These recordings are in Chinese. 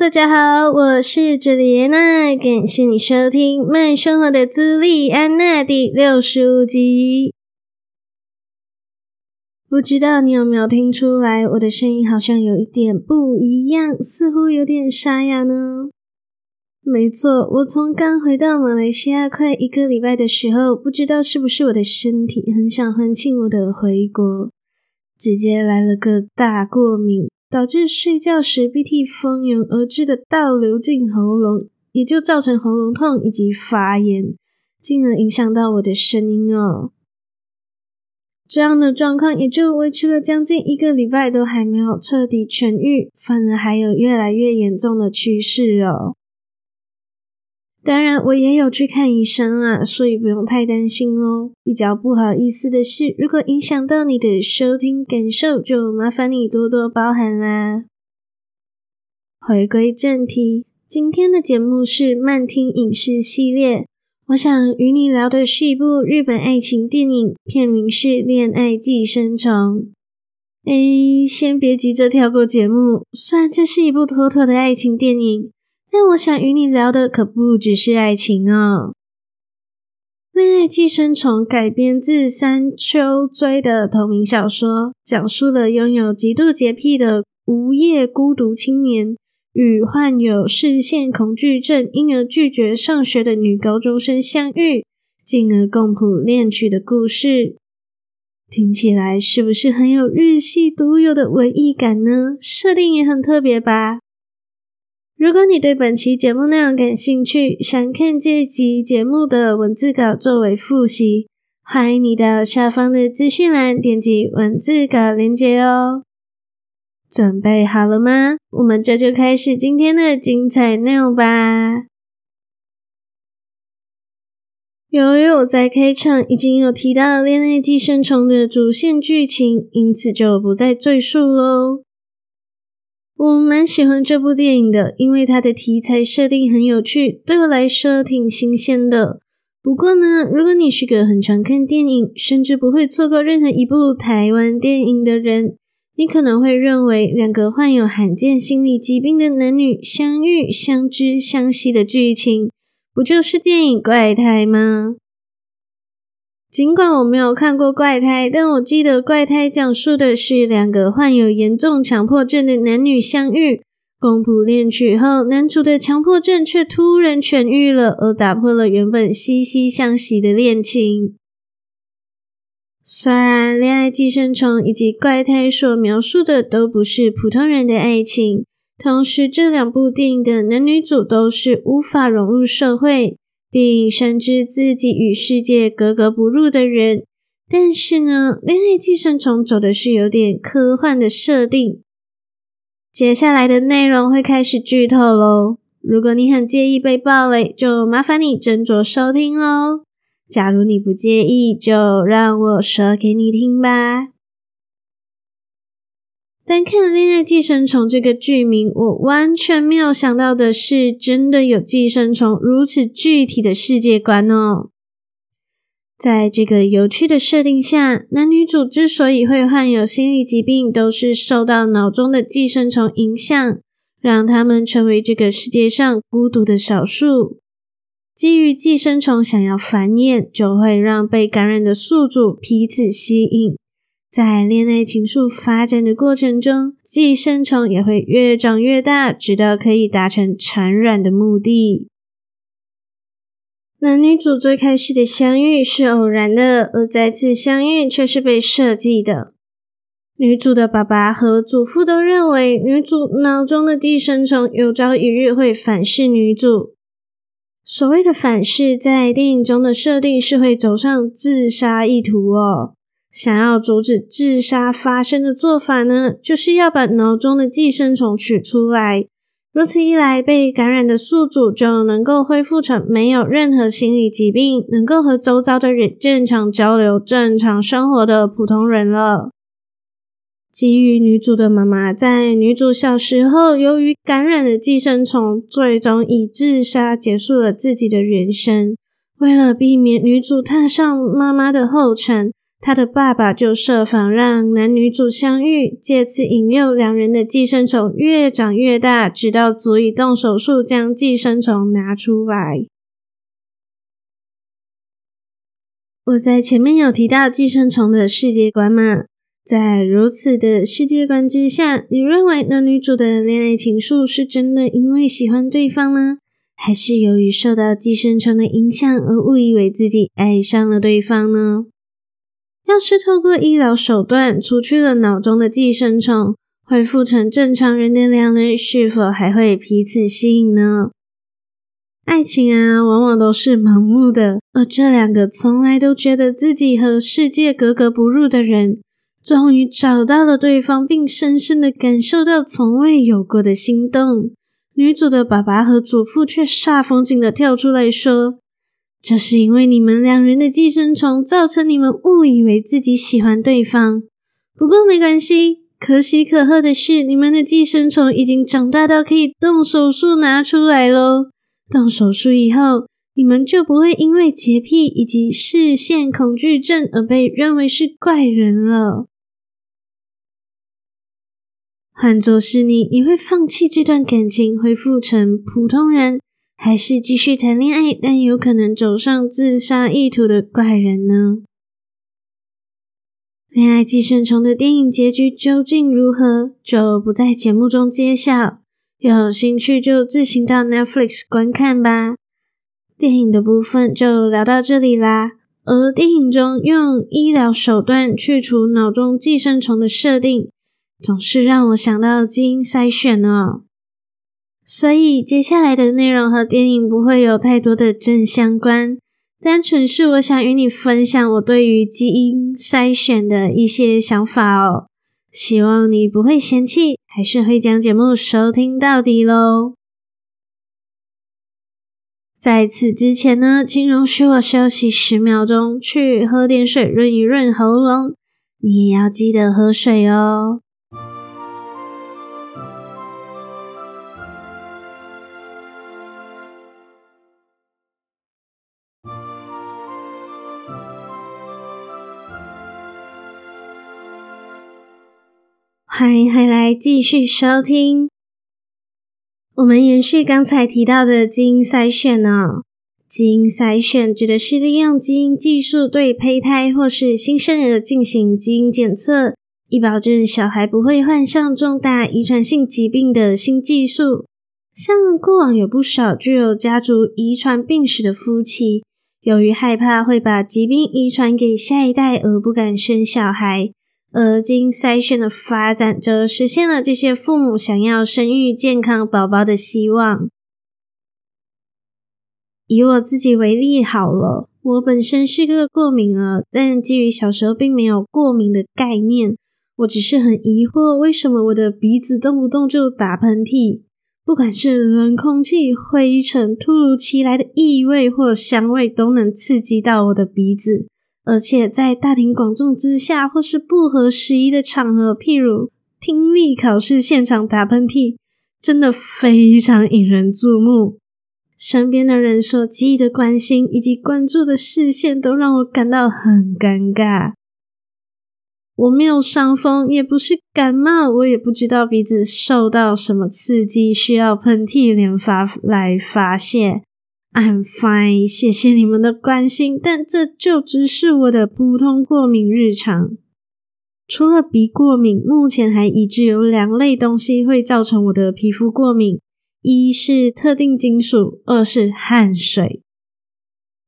大家好，我是朱莉安娜，感谢你收听《慢生活的朱莉安娜》第六十五集。不知道你有没有听出来，我的声音好像有一点不一样，似乎有点沙哑呢？没错，我从刚回到马来西亚快一个礼拜的时候，不知道是不是我的身体很想欢庆我的回国，直接来了个大过敏。导致睡觉时鼻涕蜂拥而至的倒流进喉咙，也就造成喉咙痛以及发炎，进而影响到我的声音哦。这样的状况也就维持了将近一个礼拜，都还没有彻底痊愈，反而还有越来越严重的趋势哦。当然，我也有去看医生啊，所以不用太担心哦。比较不好意思的是，如果影响到你的收听感受，就麻烦你多多包涵啦。回归正题，今天的节目是慢听影视系列，我想与你聊的是一部日本爱情电影，片名是《恋爱寄生虫》。诶，先别急着跳过节目，虽然这是一部妥妥的爱情电影。但我想与你聊的可不只是爱情哦。《恋爱寄生虫》改编自山秋追的同名小说，讲述了拥有极度洁癖的无业孤独青年与患有视线恐惧症，因而拒绝上学的女高中生相遇，进而共谱恋曲的故事。听起来是不是很有日系独有的文艺感呢？设定也很特别吧？如果你对本期节目内容感兴趣，想看这集节目的文字稿作为复习，欢迎你到下方的资讯栏点击文字稿链接哦。准备好了吗？我们这就开始今天的精彩内容吧。由于我在开场已经有提到《恋爱寄生虫》的主线剧情，因此就不再赘述喽。我蛮喜欢这部电影的，因为它的题材设定很有趣，对我来说挺新鲜的。不过呢，如果你是个很常看电影，甚至不会错过任何一部台湾电影的人，你可能会认为两个患有罕见心理疾病的男女相遇、相知、相惜的剧情，不就是电影怪胎吗？尽管我没有看过《怪胎》，但我记得《怪胎》讲述的是两个患有严重强迫症的男女相遇，共谱恋曲后，男主的强迫症却突然痊愈了，而打破了原本惺惺相惜的恋情。虽然《恋爱寄生虫》以及《怪胎》所描述的都不是普通人的爱情，同时这两部电影的男女主都是无法融入社会。并深知自己与世界格格不入的人，但是呢，恋爱寄生虫走的是有点科幻的设定。接下来的内容会开始剧透喽，如果你很介意被爆雷，就麻烦你斟酌收听喽。假如你不介意，就让我说给你听吧。但看《恋爱寄生虫》这个剧名，我完全没有想到的是，真的有寄生虫如此具体的世界观哦。在这个有趣的设定下，男女主之所以会患有心理疾病，都是受到脑中的寄生虫影响，让他们成为这个世界上孤独的少数。基于寄生虫想要繁衍，就会让被感染的宿主彼此吸引。在恋爱情愫发展的过程中，寄生虫也会越长越大，直到可以达成产卵的目的。男女主最开始的相遇是偶然的，而再次相遇却是被设计的。女主的爸爸和祖父都认为，女主脑中的寄生虫有朝一日会反噬女主。所谓的反噬，在电影中的设定是会走上自杀意图哦。想要阻止自杀发生的做法呢，就是要把脑中的寄生虫取出来，如此一来，被感染的宿主就能够恢复成没有任何心理疾病，能够和周遭的人正常交流、正常生活的普通人了。基于女主的妈妈在女主小时候由于感染了寄生虫，最终以自杀结束了自己的人生。为了避免女主踏上妈妈的后尘。他的爸爸就设法让男女主相遇，借此引诱两人的寄生虫越长越大，直到足以动手术将寄生虫拿出来。我在前面有提到寄生虫的世界观嘛，在如此的世界观之下，你认为男女主的恋爱情愫是真的因为喜欢对方呢，还是由于受到寄生虫的影响而误以为自己爱上了对方呢？要是透过医疗手段除去了脑中的寄生虫，恢复成正常人的两人，是否还会彼此吸引呢？爱情啊，往往都是盲目的，而这两个从来都觉得自己和世界格格不入的人，终于找到了对方，并深深的感受到从未有过的心动。女主的爸爸和祖父却煞风景的跳出来说。这是因为你们两人的寄生虫造成你们误以为自己喜欢对方。不过没关系，可喜可贺的是，你们的寄生虫已经长大到可以动手术拿出来喽。动手术以后，你们就不会因为洁癖以及视线恐惧症而被认为是怪人了。换作是你，你会放弃这段感情，恢复成普通人？还是继续谈恋爱，但有可能走上自杀意图的怪人呢？恋爱寄生虫的电影结局究竟如何，就不在节目中揭晓。有兴趣就自行到 Netflix 观看吧。电影的部分就聊到这里啦。而电影中用医疗手段去除脑中寄生虫的设定，总是让我想到基因筛选哦。所以接下来的内容和电影不会有太多的正相关，单纯是我想与你分享我对于基因筛选的一些想法哦。希望你不会嫌弃，还是会将节目收听到底喽。在此之前呢，请容许我休息十秒钟，去喝点水润一润喉咙。你也要记得喝水哦。欢迎回来继续收听。我们延续刚才提到的基因筛选哦。基因筛选指的是利用基因技术对胚胎或是新生儿进行基因检测，以保证小孩不会患上重大遗传性疾病的新技术。像过往有不少具有家族遗传病史的夫妻，由于害怕会把疾病遗传给下一代而不敢生小孩。而基因筛选的发展，则实现了这些父母想要生育健康宝宝的希望。以我自己为例好了，我本身是个过敏儿，但基于小时候并没有过敏的概念，我只是很疑惑，为什么我的鼻子动不动就打喷嚏，不管是冷空气、灰尘、突如其来的异味或香味，都能刺激到我的鼻子。而且在大庭广众之下，或是不合时宜的场合，譬如听力考试现场打喷嚏，真的非常引人注目。身边的人所给予的关心以及关注的视线，都让我感到很尴尬。我没有伤风，也不是感冒，我也不知道鼻子受到什么刺激，需要喷嚏连发来发泄。I'm fine，谢谢你们的关心，但这就只是我的普通过敏日常。除了鼻过敏，目前还已知有两类东西会造成我的皮肤过敏：一是特定金属，二是汗水。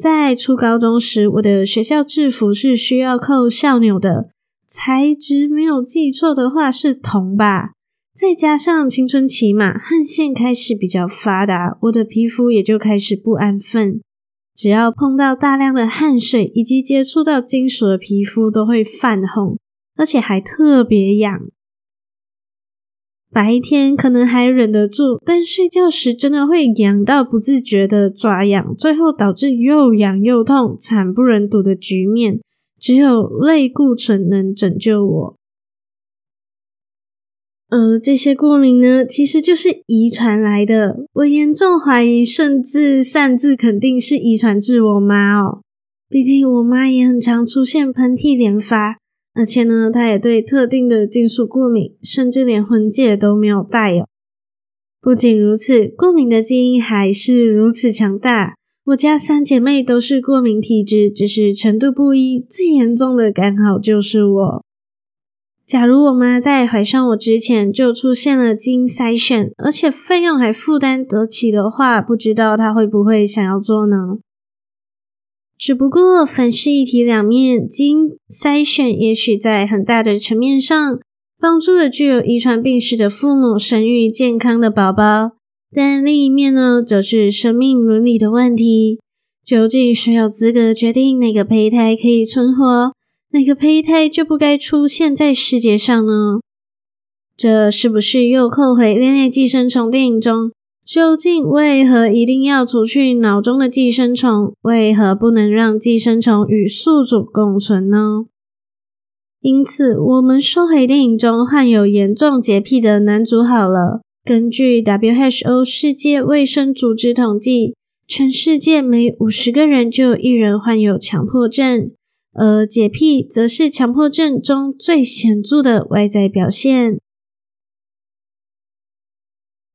在初高中时，我的学校制服是需要扣校纽的，材质没有记错的话是铜吧。再加上青春期嘛，汗腺开始比较发达，我的皮肤也就开始不安分。只要碰到大量的汗水以及接触到金属的皮肤，都会泛红，而且还特别痒。白天可能还忍得住，但睡觉时真的会痒到不自觉的抓痒，最后导致又痒又痛、惨不忍睹的局面。只有类固醇能拯救我。而这些过敏呢，其实就是遗传来的。我严重怀疑，甚至擅自肯定是遗传至我妈哦。毕竟我妈也很常出现喷嚏连发。而且呢，她也对特定的金属过敏，甚至连婚戒都没有戴哦。不仅如此，过敏的基因还是如此强大。我家三姐妹都是过敏体质，只是程度不一，最严重的刚好就是我。假如我妈在怀上我之前就出现了基因筛选，而且费用还负担得起的话，不知道她会不会想要做呢？只不过，凡事一体两面，基因筛选也许在很大的层面上帮助了具有遗传病史的父母生育健康的宝宝，但另一面呢，则是生命伦理的问题。究竟谁有资格决定哪个胚胎可以存活，哪个胚胎就不该出现在世界上呢？这是不是又扣回《恋爱寄生虫》电影中？究竟为何一定要除去脑中的寄生虫？为何不能让寄生虫与宿主共存呢？因此，我们收回电影中患有严重洁癖的男主好了。根据 WHO 世界卫生组织统计，全世界每五十个人就有一人患有强迫症，而洁癖则是强迫症中最显著的外在表现。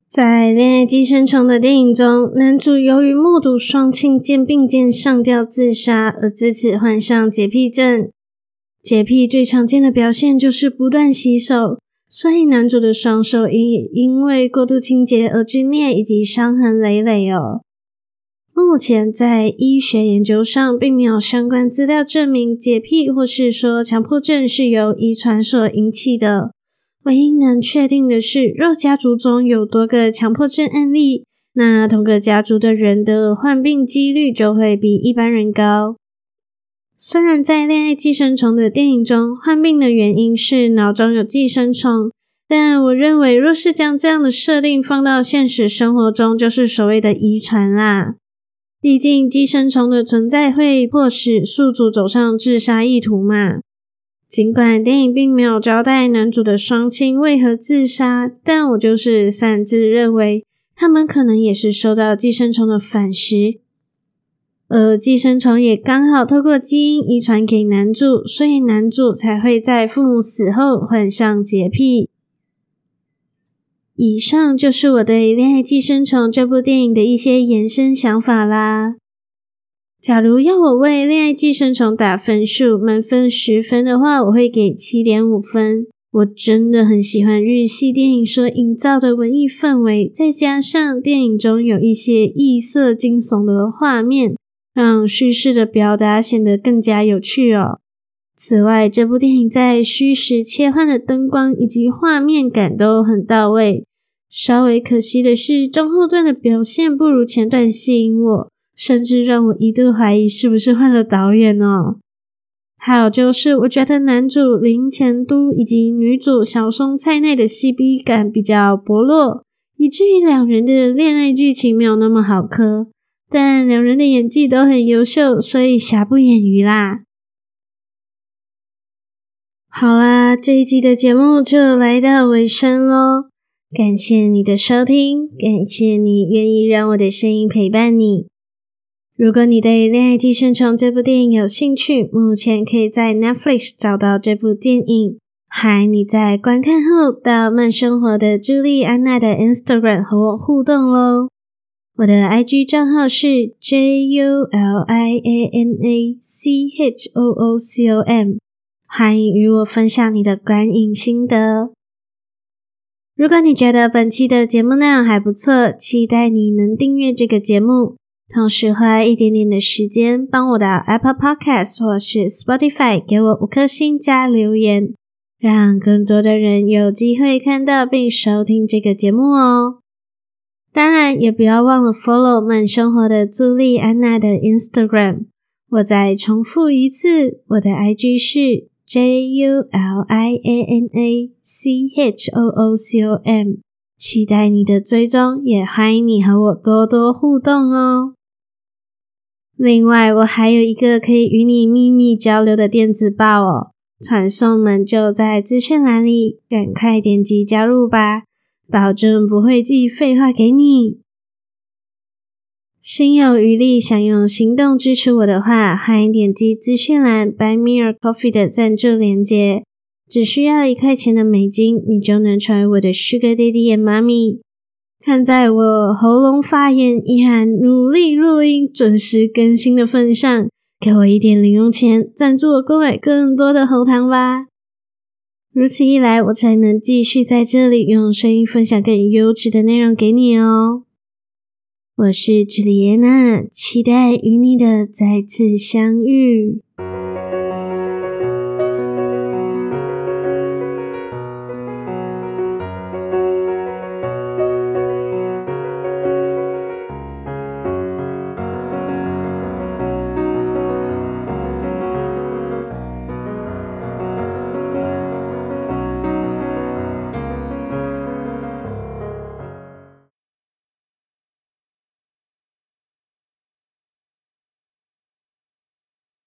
在《恋爱寄生虫》的电影中，男主由于目睹双亲肩并肩上吊自杀，而自此患上洁癖症。洁癖最常见的表现就是不断洗手，所以男主的双手因因为过度清洁而皲裂以及伤痕累累哦。目前在医学研究上，并没有相关资料证明洁癖或是说强迫症是由遗传所引起的。唯一能确定的是，若家族中有多个强迫症案例，那同个家族的人的患病几率就会比一般人高。虽然在《恋爱寄生虫》的电影中，患病的原因是脑中有寄生虫，但我认为，若是将这样的设定放到现实生活中，就是所谓的遗传啦。毕竟，寄生虫的存在会迫使宿主走上自杀意图嘛。尽管电影并没有交代男主的双亲为何自杀，但我就是擅自认为他们可能也是受到寄生虫的反噬，而寄生虫也刚好透过基因遗传给男主，所以男主才会在父母死后患上洁癖。以上就是我对《恋爱寄生虫》这部电影的一些延伸想法啦。假如要我为《恋爱寄生虫》打分数，满分十分的话，我会给七点五分。我真的很喜欢日系电影所营造的文艺氛围，再加上电影中有一些异色惊悚的画面，让叙事的表达显得更加有趣哦。此外，这部电影在虚实切换的灯光以及画面感都很到位。稍微可惜的是，中后段的表现不如前段吸引我。甚至让我一度怀疑是不是换了导演哦。还有就是，我觉得男主林前都以及女主小松菜奈的 CP 感比较薄弱，以至于两人的恋爱剧情没有那么好磕。但两人的演技都很优秀，所以瑕不掩瑜啦。好啦，这一集的节目就来到尾声喽，感谢你的收听，感谢你愿意让我的声音陪伴你。如果你对《恋爱寄生虫》这部电影有兴趣，目前可以在 Netflix 找到这部电影。还你在观看后到慢生活的朱莉安娜的 Instagram 和我互动喽。我的 IG 账号是 JulianaChocom，欢迎与我分享你的观影心得。如果你觉得本期的节目内容还不错，期待你能订阅这个节目。同时花一点点的时间，帮我到 Apple Podcast 或是 Spotify 给我五颗星加留言，让更多的人有机会看到并收听这个节目哦。当然，也不要忘了 follow 慢生活的朱莉安娜的 Instagram。我再重复一次，我的 IG 是 J U L I A N A C H O O C O M，期待你的追踪，也欢迎你和我多多互动哦。另外，我还有一个可以与你秘密交流的电子报哦，传送门就在资讯栏里，赶快点击加入吧，保证不会寄废话给你。心有余力，想用行动支持我的话，欢迎点击资讯栏 Buy Me a Coffee 的赞助链接，只需要一块钱的美金，你就能成为我的 Sugar Daddy and Mommy。看在我喉咙发炎，依然努力录音、准时更新的份上，给我一点零用钱，赞助我购买更多的喉糖吧。如此一来，我才能继续在这里用声音分享更优质的内容给你哦。我是朱丽叶娜，期待与你的再次相遇。